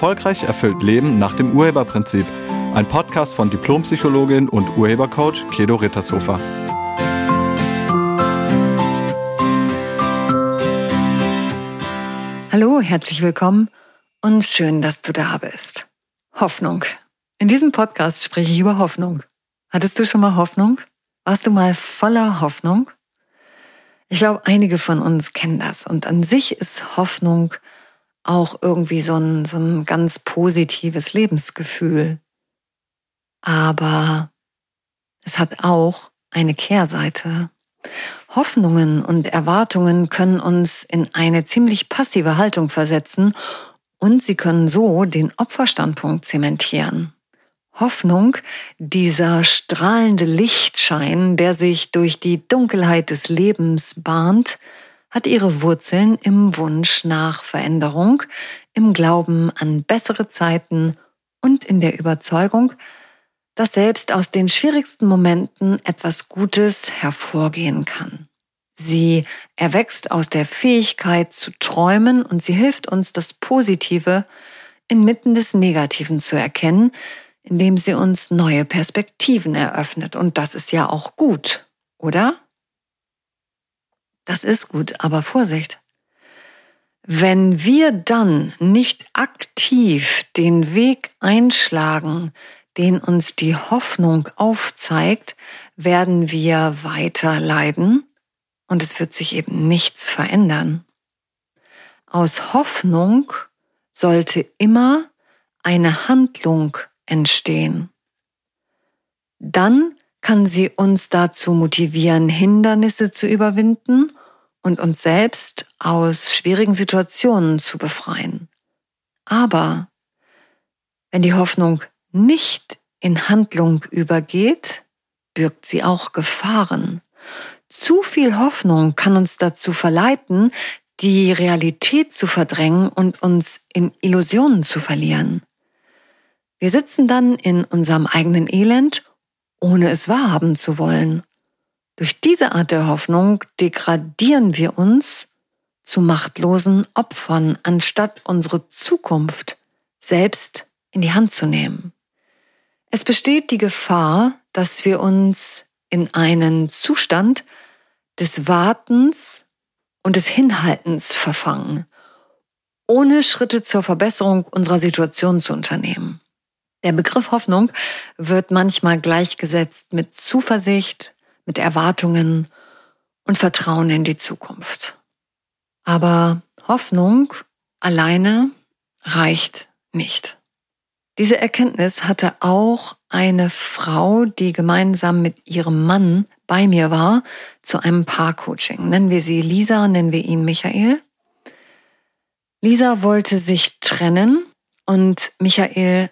Erfolgreich erfüllt Leben nach dem Urheberprinzip. Ein Podcast von Diplompsychologin und Urhebercoach Kedo Rittershofer. Hallo, herzlich willkommen und schön, dass du da bist. Hoffnung. In diesem Podcast spreche ich über Hoffnung. Hattest du schon mal Hoffnung? Warst du mal voller Hoffnung? Ich glaube, einige von uns kennen das. Und an sich ist Hoffnung auch irgendwie so ein, so ein ganz positives Lebensgefühl. Aber es hat auch eine Kehrseite. Hoffnungen und Erwartungen können uns in eine ziemlich passive Haltung versetzen und sie können so den Opferstandpunkt zementieren. Hoffnung, dieser strahlende Lichtschein, der sich durch die Dunkelheit des Lebens bahnt, hat ihre Wurzeln im Wunsch nach Veränderung, im Glauben an bessere Zeiten und in der Überzeugung, dass selbst aus den schwierigsten Momenten etwas Gutes hervorgehen kann. Sie erwächst aus der Fähigkeit zu träumen und sie hilft uns, das Positive inmitten des Negativen zu erkennen, indem sie uns neue Perspektiven eröffnet. Und das ist ja auch gut, oder? Das ist gut, aber Vorsicht. Wenn wir dann nicht aktiv den Weg einschlagen, den uns die Hoffnung aufzeigt, werden wir weiter leiden und es wird sich eben nichts verändern. Aus Hoffnung sollte immer eine Handlung entstehen. Dann kann sie uns dazu motivieren, Hindernisse zu überwinden und uns selbst aus schwierigen Situationen zu befreien. Aber wenn die Hoffnung nicht in Handlung übergeht, birgt sie auch Gefahren. Zu viel Hoffnung kann uns dazu verleiten, die Realität zu verdrängen und uns in Illusionen zu verlieren. Wir sitzen dann in unserem eigenen Elend, ohne es wahrhaben zu wollen. Durch diese Art der Hoffnung degradieren wir uns zu machtlosen Opfern, anstatt unsere Zukunft selbst in die Hand zu nehmen. Es besteht die Gefahr, dass wir uns in einen Zustand des Wartens und des Hinhaltens verfangen, ohne Schritte zur Verbesserung unserer Situation zu unternehmen. Der Begriff Hoffnung wird manchmal gleichgesetzt mit Zuversicht, mit Erwartungen und Vertrauen in die Zukunft. Aber Hoffnung alleine reicht nicht. Diese Erkenntnis hatte auch eine Frau, die gemeinsam mit ihrem Mann bei mir war, zu einem Paarcoaching. Nennen wir sie Lisa, nennen wir ihn Michael. Lisa wollte sich trennen und Michael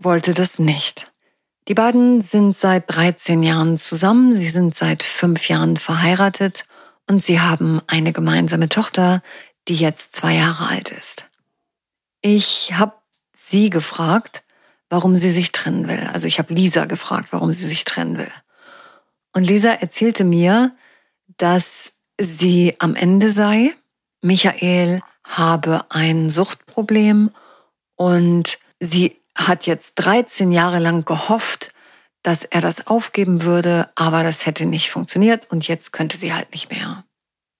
wollte das nicht. Die beiden sind seit 13 Jahren zusammen, sie sind seit fünf Jahren verheiratet und sie haben eine gemeinsame Tochter, die jetzt zwei Jahre alt ist. Ich habe sie gefragt, warum sie sich trennen will. Also ich habe Lisa gefragt, warum sie sich trennen will. Und Lisa erzählte mir, dass sie am Ende sei. Michael habe ein Suchtproblem und sie hat jetzt 13 Jahre lang gehofft, dass er das aufgeben würde, aber das hätte nicht funktioniert und jetzt könnte sie halt nicht mehr.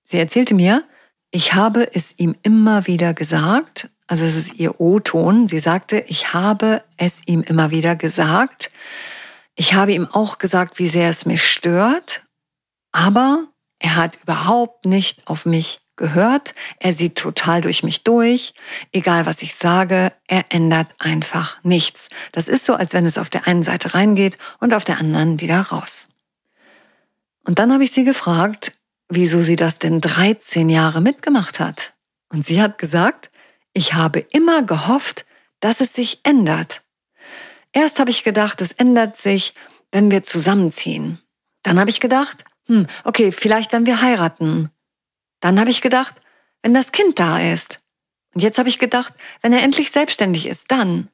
Sie erzählte mir, ich habe es ihm immer wieder gesagt, also es ist ihr O-Ton, sie sagte, ich habe es ihm immer wieder gesagt. Ich habe ihm auch gesagt, wie sehr es mich stört, aber er hat überhaupt nicht auf mich gehört, er sieht total durch mich durch, egal was ich sage, er ändert einfach nichts. Das ist so, als wenn es auf der einen Seite reingeht und auf der anderen wieder raus. Und dann habe ich sie gefragt, wieso sie das denn 13 Jahre mitgemacht hat. Und sie hat gesagt, ich habe immer gehofft, dass es sich ändert. Erst habe ich gedacht, es ändert sich, wenn wir zusammenziehen. Dann habe ich gedacht, hm, okay, vielleicht wenn wir heiraten. Dann habe ich gedacht, wenn das Kind da ist. Und jetzt habe ich gedacht, wenn er endlich selbstständig ist, dann.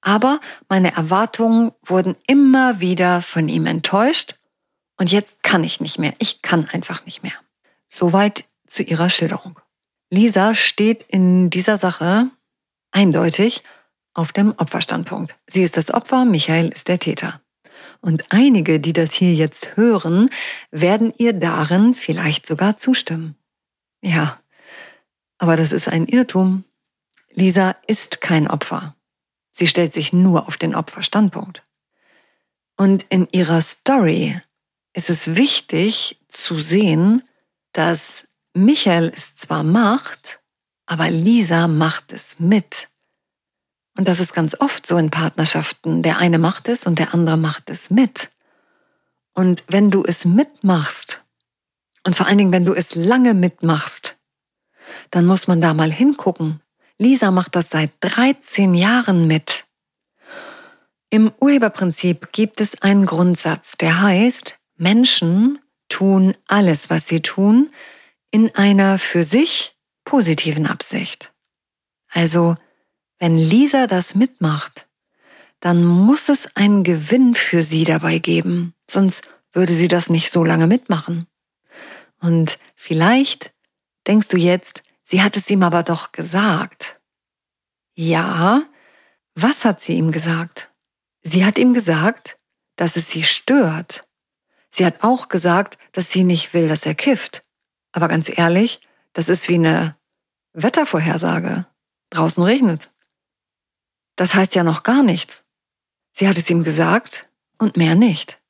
Aber meine Erwartungen wurden immer wieder von ihm enttäuscht und jetzt kann ich nicht mehr. Ich kann einfach nicht mehr. Soweit zu ihrer Schilderung. Lisa steht in dieser Sache eindeutig auf dem Opferstandpunkt. Sie ist das Opfer, Michael ist der Täter. Und einige, die das hier jetzt hören, werden ihr darin vielleicht sogar zustimmen. Ja, aber das ist ein Irrtum. Lisa ist kein Opfer. Sie stellt sich nur auf den Opferstandpunkt. Und in ihrer Story ist es wichtig zu sehen, dass Michael es zwar macht, aber Lisa macht es mit. Und das ist ganz oft so in Partnerschaften. Der eine macht es und der andere macht es mit. Und wenn du es mitmachst, und vor allen Dingen, wenn du es lange mitmachst, dann muss man da mal hingucken. Lisa macht das seit 13 Jahren mit. Im Urheberprinzip gibt es einen Grundsatz, der heißt, Menschen tun alles, was sie tun, in einer für sich positiven Absicht. Also, wenn Lisa das mitmacht, dann muss es einen Gewinn für sie dabei geben, sonst würde sie das nicht so lange mitmachen. Und vielleicht denkst du jetzt, sie hat es ihm aber doch gesagt. Ja, was hat sie ihm gesagt? Sie hat ihm gesagt, dass es sie stört. Sie hat auch gesagt, dass sie nicht will, dass er kifft. Aber ganz ehrlich, das ist wie eine Wettervorhersage. Draußen regnet. Das heißt ja noch gar nichts. Sie hat es ihm gesagt und mehr nicht.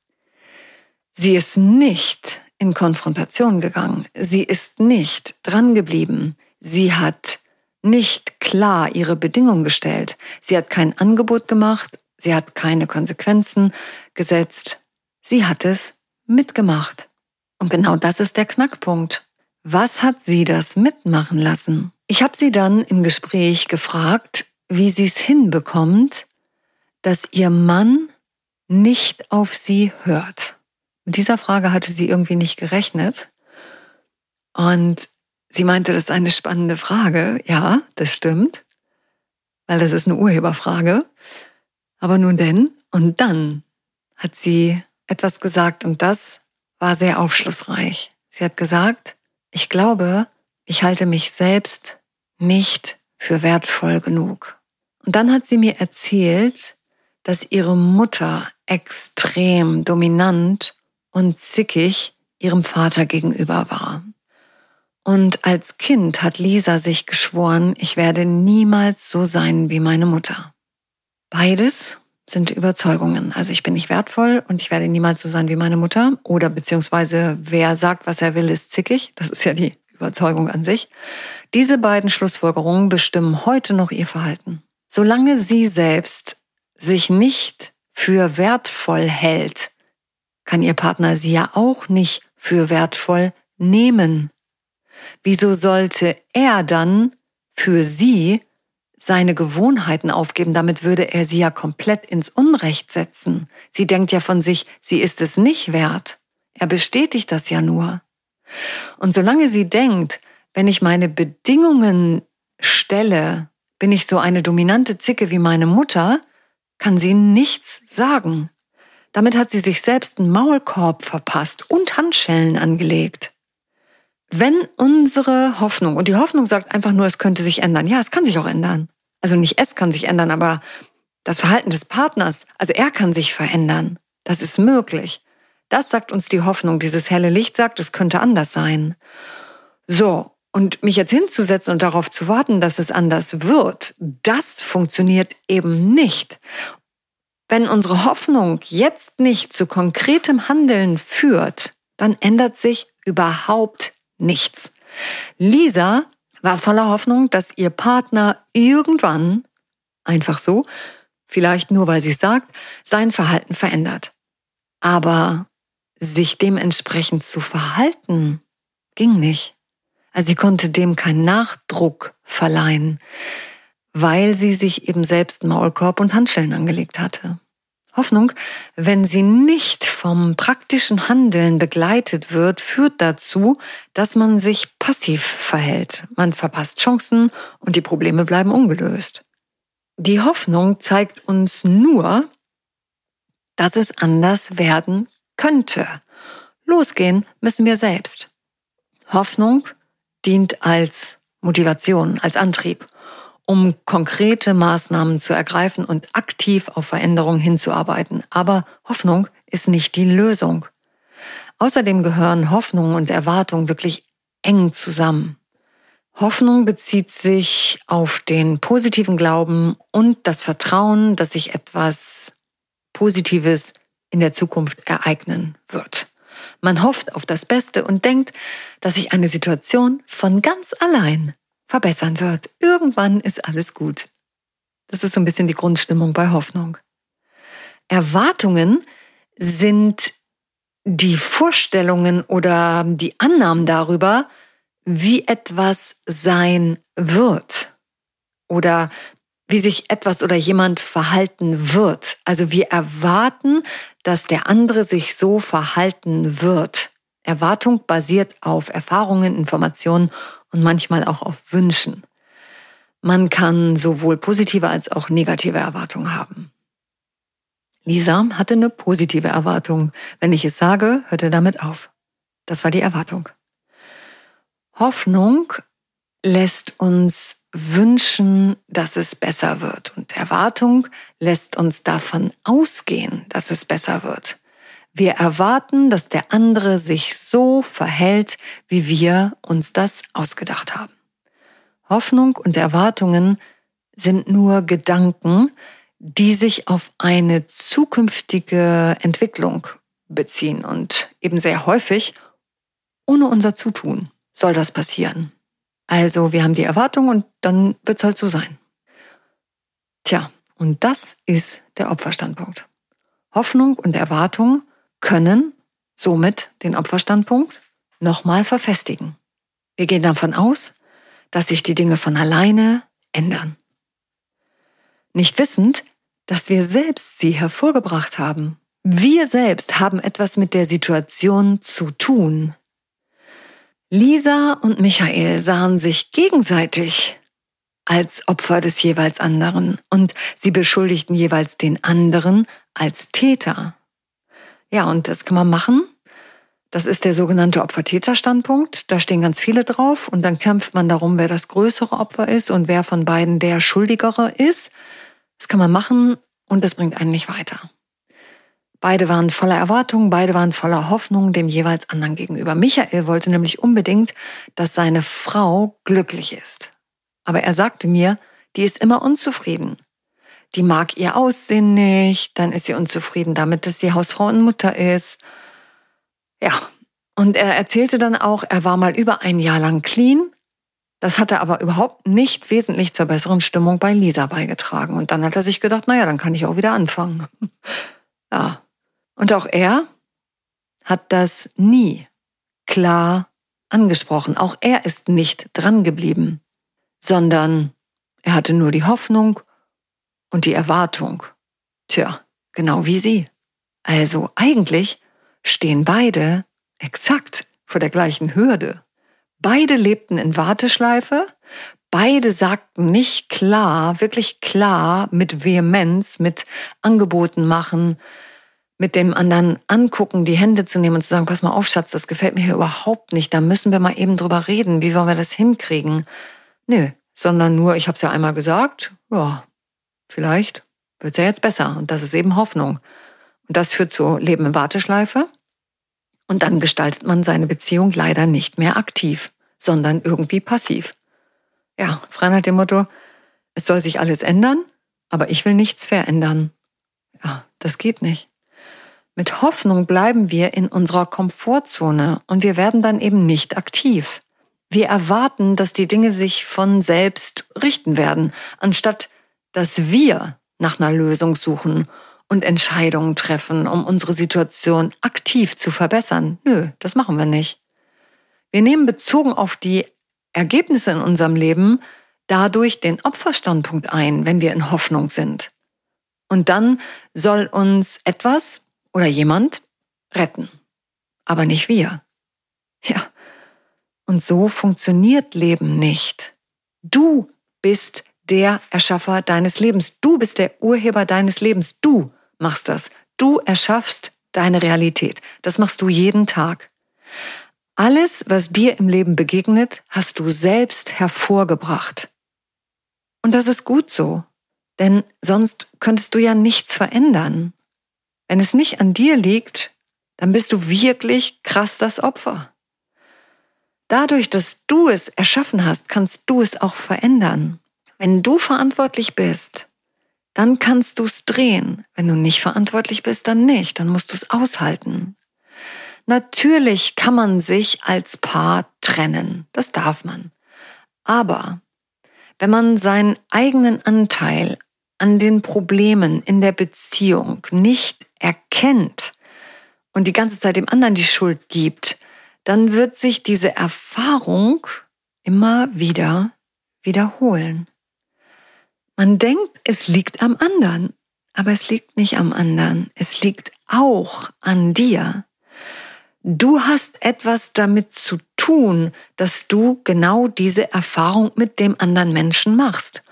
Sie ist nicht in Konfrontation gegangen. Sie ist nicht drangeblieben. Sie hat nicht klar ihre Bedingungen gestellt. Sie hat kein Angebot gemacht. Sie hat keine Konsequenzen gesetzt. Sie hat es mitgemacht. Und genau das ist der Knackpunkt. Was hat sie das mitmachen lassen? Ich habe sie dann im Gespräch gefragt, wie sie es hinbekommt, dass ihr Mann nicht auf sie hört. Mit dieser Frage hatte sie irgendwie nicht gerechnet. Und sie meinte, das ist eine spannende Frage. Ja, das stimmt, weil das ist eine Urheberfrage. Aber nun denn, und dann hat sie etwas gesagt und das war sehr aufschlussreich. Sie hat gesagt, ich glaube, ich halte mich selbst nicht für wertvoll genug. Und dann hat sie mir erzählt, dass ihre Mutter extrem dominant und zickig ihrem Vater gegenüber war. Und als Kind hat Lisa sich geschworen, ich werde niemals so sein wie meine Mutter. Beides sind Überzeugungen. Also ich bin nicht wertvoll und ich werde niemals so sein wie meine Mutter. Oder beziehungsweise wer sagt, was er will, ist zickig. Das ist ja die Überzeugung an sich. Diese beiden Schlussfolgerungen bestimmen heute noch ihr Verhalten. Solange sie selbst sich nicht für wertvoll hält, kann ihr Partner sie ja auch nicht für wertvoll nehmen. Wieso sollte er dann für sie seine Gewohnheiten aufgeben? Damit würde er sie ja komplett ins Unrecht setzen. Sie denkt ja von sich, sie ist es nicht wert. Er bestätigt das ja nur. Und solange sie denkt, wenn ich meine Bedingungen stelle, bin ich so eine dominante Zicke wie meine Mutter, kann sie nichts sagen. Damit hat sie sich selbst einen Maulkorb verpasst und Handschellen angelegt. Wenn unsere Hoffnung, und die Hoffnung sagt einfach nur, es könnte sich ändern. Ja, es kann sich auch ändern. Also nicht es kann sich ändern, aber das Verhalten des Partners, also er kann sich verändern. Das ist möglich. Das sagt uns die Hoffnung. Dieses helle Licht sagt, es könnte anders sein. So, und mich jetzt hinzusetzen und darauf zu warten, dass es anders wird, das funktioniert eben nicht. Wenn unsere Hoffnung jetzt nicht zu konkretem Handeln führt, dann ändert sich überhaupt nichts. Lisa war voller Hoffnung, dass ihr Partner irgendwann, einfach so, vielleicht nur weil sie es sagt, sein Verhalten verändert. Aber sich dementsprechend zu verhalten, ging nicht. Also sie konnte dem keinen Nachdruck verleihen, weil sie sich eben selbst Maulkorb und Handschellen angelegt hatte. Hoffnung, wenn sie nicht vom praktischen Handeln begleitet wird, führt dazu, dass man sich passiv verhält. Man verpasst Chancen und die Probleme bleiben ungelöst. Die Hoffnung zeigt uns nur, dass es anders werden könnte. Losgehen müssen wir selbst. Hoffnung dient als Motivation, als Antrieb. Um konkrete Maßnahmen zu ergreifen und aktiv auf Veränderungen hinzuarbeiten. Aber Hoffnung ist nicht die Lösung. Außerdem gehören Hoffnung und Erwartung wirklich eng zusammen. Hoffnung bezieht sich auf den positiven Glauben und das Vertrauen, dass sich etwas Positives in der Zukunft ereignen wird. Man hofft auf das Beste und denkt, dass sich eine Situation von ganz allein verbessern wird. Irgendwann ist alles gut. Das ist so ein bisschen die Grundstimmung bei Hoffnung. Erwartungen sind die Vorstellungen oder die Annahmen darüber, wie etwas sein wird oder wie sich etwas oder jemand verhalten wird. Also wir erwarten, dass der andere sich so verhalten wird. Erwartung basiert auf Erfahrungen, Informationen und manchmal auch auf Wünschen. Man kann sowohl positive als auch negative Erwartungen haben. Lisa hatte eine positive Erwartung. Wenn ich es sage, hört er damit auf. Das war die Erwartung. Hoffnung lässt uns wünschen, dass es besser wird. Und Erwartung lässt uns davon ausgehen, dass es besser wird. Wir erwarten, dass der andere sich so verhält, wie wir uns das ausgedacht haben. Hoffnung und Erwartungen sind nur Gedanken, die sich auf eine zukünftige Entwicklung beziehen und eben sehr häufig ohne unser Zutun soll das passieren. Also wir haben die Erwartung und dann wird es halt so sein. Tja, und das ist der Opferstandpunkt. Hoffnung und Erwartung können somit den Opferstandpunkt nochmal verfestigen. Wir gehen davon aus, dass sich die Dinge von alleine ändern. Nicht wissend, dass wir selbst sie hervorgebracht haben. Wir selbst haben etwas mit der Situation zu tun. Lisa und Michael sahen sich gegenseitig als Opfer des jeweils anderen und sie beschuldigten jeweils den anderen als Täter. Ja, und das kann man machen. Das ist der sogenannte Opfer-Täter-Standpunkt. Da stehen ganz viele drauf und dann kämpft man darum, wer das größere Opfer ist und wer von beiden der Schuldigere ist. Das kann man machen und das bringt einen nicht weiter. Beide waren voller Erwartungen, beide waren voller Hoffnung dem jeweils anderen gegenüber. Michael wollte nämlich unbedingt, dass seine Frau glücklich ist. Aber er sagte mir, die ist immer unzufrieden. Die mag ihr Aussehen nicht, dann ist sie unzufrieden damit, dass sie Hausfrau und Mutter ist. Ja, und er erzählte dann auch, er war mal über ein Jahr lang clean. Das hatte aber überhaupt nicht wesentlich zur besseren Stimmung bei Lisa beigetragen. Und dann hat er sich gedacht, naja, dann kann ich auch wieder anfangen. Ja, und auch er hat das nie klar angesprochen. Auch er ist nicht dran geblieben, sondern er hatte nur die Hoffnung und die Erwartung. Tja, genau wie sie. Also eigentlich stehen beide exakt vor der gleichen Hürde. Beide lebten in Warteschleife, beide sagten nicht klar, wirklich klar, mit Vehemenz, mit Angeboten machen, mit dem anderen angucken, die Hände zu nehmen und zu sagen, pass mal auf, Schatz, das gefällt mir hier überhaupt nicht. Da müssen wir mal eben drüber reden. Wie wollen wir das hinkriegen? Nö, sondern nur, ich habe es ja einmal gesagt, ja, vielleicht wird es ja jetzt besser. Und das ist eben Hoffnung. Und das führt zu Leben in Warteschleife. Und dann gestaltet man seine Beziehung leider nicht mehr aktiv, sondern irgendwie passiv. Ja, frei nach dem Motto, es soll sich alles ändern, aber ich will nichts verändern. Ja, das geht nicht. Mit Hoffnung bleiben wir in unserer Komfortzone und wir werden dann eben nicht aktiv. Wir erwarten, dass die Dinge sich von selbst richten werden, anstatt dass wir nach einer Lösung suchen und Entscheidungen treffen, um unsere Situation aktiv zu verbessern. Nö, das machen wir nicht. Wir nehmen bezogen auf die Ergebnisse in unserem Leben dadurch den Opferstandpunkt ein, wenn wir in Hoffnung sind. Und dann soll uns etwas, oder jemand retten, aber nicht wir. Ja, und so funktioniert Leben nicht. Du bist der Erschaffer deines Lebens. Du bist der Urheber deines Lebens. Du machst das. Du erschaffst deine Realität. Das machst du jeden Tag. Alles, was dir im Leben begegnet, hast du selbst hervorgebracht. Und das ist gut so, denn sonst könntest du ja nichts verändern. Wenn es nicht an dir liegt, dann bist du wirklich krass das Opfer. Dadurch, dass du es erschaffen hast, kannst du es auch verändern. Wenn du verantwortlich bist, dann kannst du es drehen. Wenn du nicht verantwortlich bist, dann nicht. Dann musst du es aushalten. Natürlich kann man sich als Paar trennen. Das darf man. Aber wenn man seinen eigenen Anteil an den Problemen in der Beziehung nicht erkennt und die ganze Zeit dem anderen die Schuld gibt, dann wird sich diese Erfahrung immer wieder wiederholen. Man denkt, es liegt am anderen, aber es liegt nicht am anderen, es liegt auch an dir. Du hast etwas damit zu tun, dass du genau diese Erfahrung mit dem anderen Menschen machst.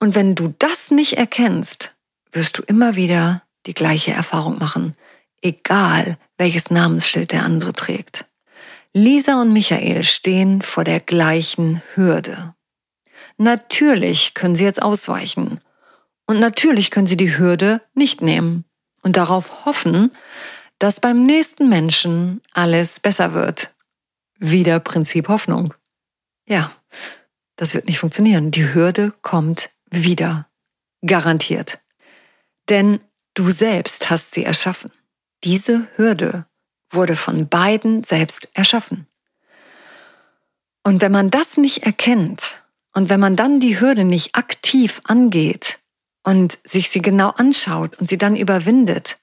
Und wenn du das nicht erkennst, wirst du immer wieder die gleiche Erfahrung machen, egal welches Namensschild der andere trägt. Lisa und Michael stehen vor der gleichen Hürde. Natürlich können sie jetzt ausweichen. Und natürlich können sie die Hürde nicht nehmen und darauf hoffen, dass beim nächsten Menschen alles besser wird. Wieder Prinzip Hoffnung. Ja, das wird nicht funktionieren. Die Hürde kommt wieder. Garantiert. Denn du selbst hast sie erschaffen. Diese Hürde wurde von beiden selbst erschaffen. Und wenn man das nicht erkennt und wenn man dann die Hürde nicht aktiv angeht und sich sie genau anschaut und sie dann überwindet,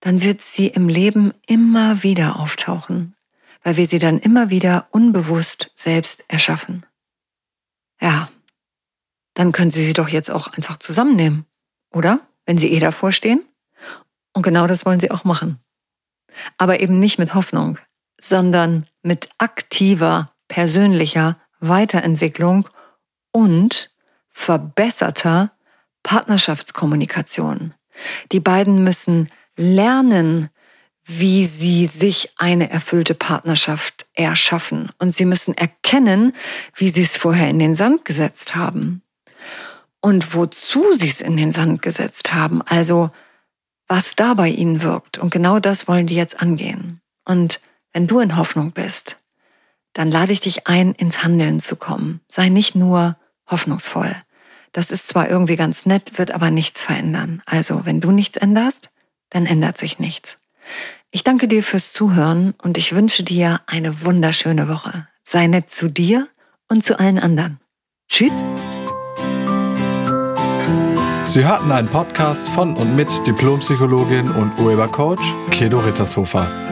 dann wird sie im Leben immer wieder auftauchen, weil wir sie dann immer wieder unbewusst selbst erschaffen. Ja, dann können Sie sie doch jetzt auch einfach zusammennehmen, oder? Wenn Sie eh davor stehen. Und genau das wollen Sie auch machen. Aber eben nicht mit Hoffnung, sondern mit aktiver persönlicher Weiterentwicklung und verbesserter Partnerschaftskommunikation. Die beiden müssen lernen, wie sie sich eine erfüllte Partnerschaft erschaffen. Und sie müssen erkennen, wie sie es vorher in den Sand gesetzt haben. Und wozu sie es in den Sand gesetzt haben. Also was da bei ihnen wirkt. Und genau das wollen die jetzt angehen. Und wenn du in Hoffnung bist, dann lade ich dich ein, ins Handeln zu kommen. Sei nicht nur hoffnungsvoll. Das ist zwar irgendwie ganz nett, wird aber nichts verändern. Also, wenn du nichts änderst, dann ändert sich nichts. Ich danke dir fürs Zuhören und ich wünsche dir eine wunderschöne Woche. Sei nett zu dir und zu allen anderen. Tschüss. Sie hörten einen Podcast von und mit Diplompsychologin und Urhebercoach Kedo Rittershofer.